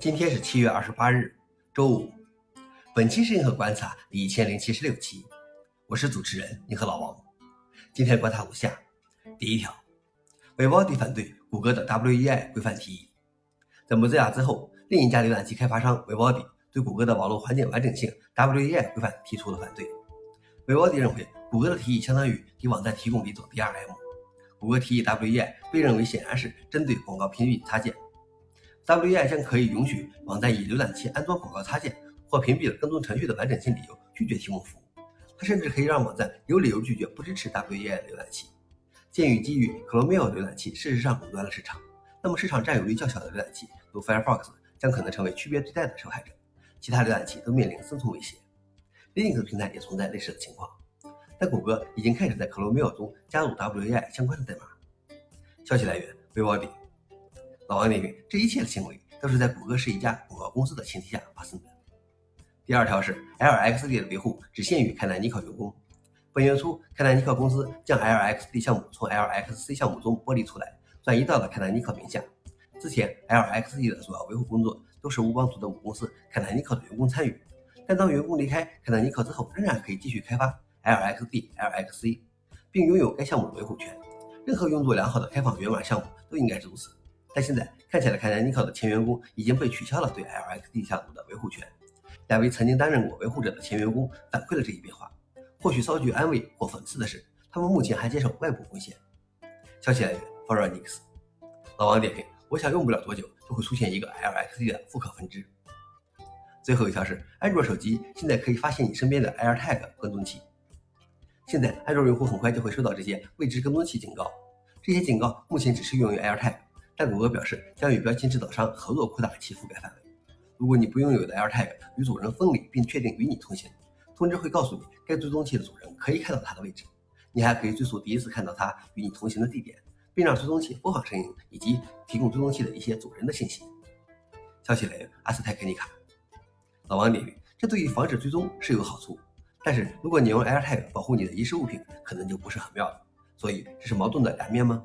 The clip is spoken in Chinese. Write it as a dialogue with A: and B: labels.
A: 今天是七月二十八日，周五。本期是银河观察第一千零七十六期，我是主持人银河老王。今天观察如下：第一条 vivod 反对谷歌的 WEI 规范提议。在 Mozilla 之后，另一家浏览器开发商 vivod 对谷歌的网络环境完整性 WEI 规范提出了反对。vivod 认为，谷歌的提议相当于给网站提供了一种 DRM。谷歌提议 WEI 被认为显然是针对广告屏蔽插件。WEI 将可以允许网站以浏览器安装广告插件或屏蔽了跟踪程序的完整性理由拒绝提供服务。它甚至可以让网站有理由拒绝不支持 WEI 浏览器。鉴于基于 Chromium 浏览器事实上垄断了市场，那么市场占有率较小的浏览器如 Firefox 将可能成为区别对待的受害者，其他浏览器都面临生存威胁。Linux 平台也存在类似的情况，但谷歌已经开始在 Chromium 中加入 WEI 相关的代码。消息来源：Vivaldi。老王点评：这一切的行为都是在谷歌是一家广告公司的前提下发生的。第二条是 LXD 的维护只限于 Canonical 员工。本月初，Canonical 公司将 LXD 项目从 LXC 项目中剥离出来，转移到了 Canonical 名下。之前，LXD 的主要维护工作都是乌邦图的母公司 Canonical 的员工参与，但当员工离开 Canonical 之后，仍然可以继续开发 LXD、LXC，并拥有该项目的维护权。任何运作良好的开放源码项目都应该是如此。但现在看起来，凯南尼克的前员工已经被取消了对 LXD 项目的维护权。两位曾经担任过维护者的前员工反馈了这一变化。或许稍具安慰或讽刺的是，他们目前还接受外部贡献。消息来源 f o r e n i x 老王点评：我想用不了多久就会出现一个 LXD 的复刻分支。最后一条是，安卓手机现在可以发现你身边的 AirTag 跟踪器。现在安卓用户很快就会收到这些未知跟踪器警告。这些警告目前只适用于 AirTag。但谷歌表示将与标签制造商合作扩大其覆盖范围。如果你不拥有的 AirTag 与主人分离并确定与你通信，通知会告诉你该追踪器的主人可以看到它的位置。你还可以追溯第一次看到它与你同行的地点，并让追踪器播放声音以及提供追踪器的一些主人的信息。消息来源：阿斯泰克尼卡。老王点评：这对于防止追踪是有好处，但是如果你用 AirTag 保护你的遗失物品，可能就不是很妙了。所以这是矛盾的两面吗？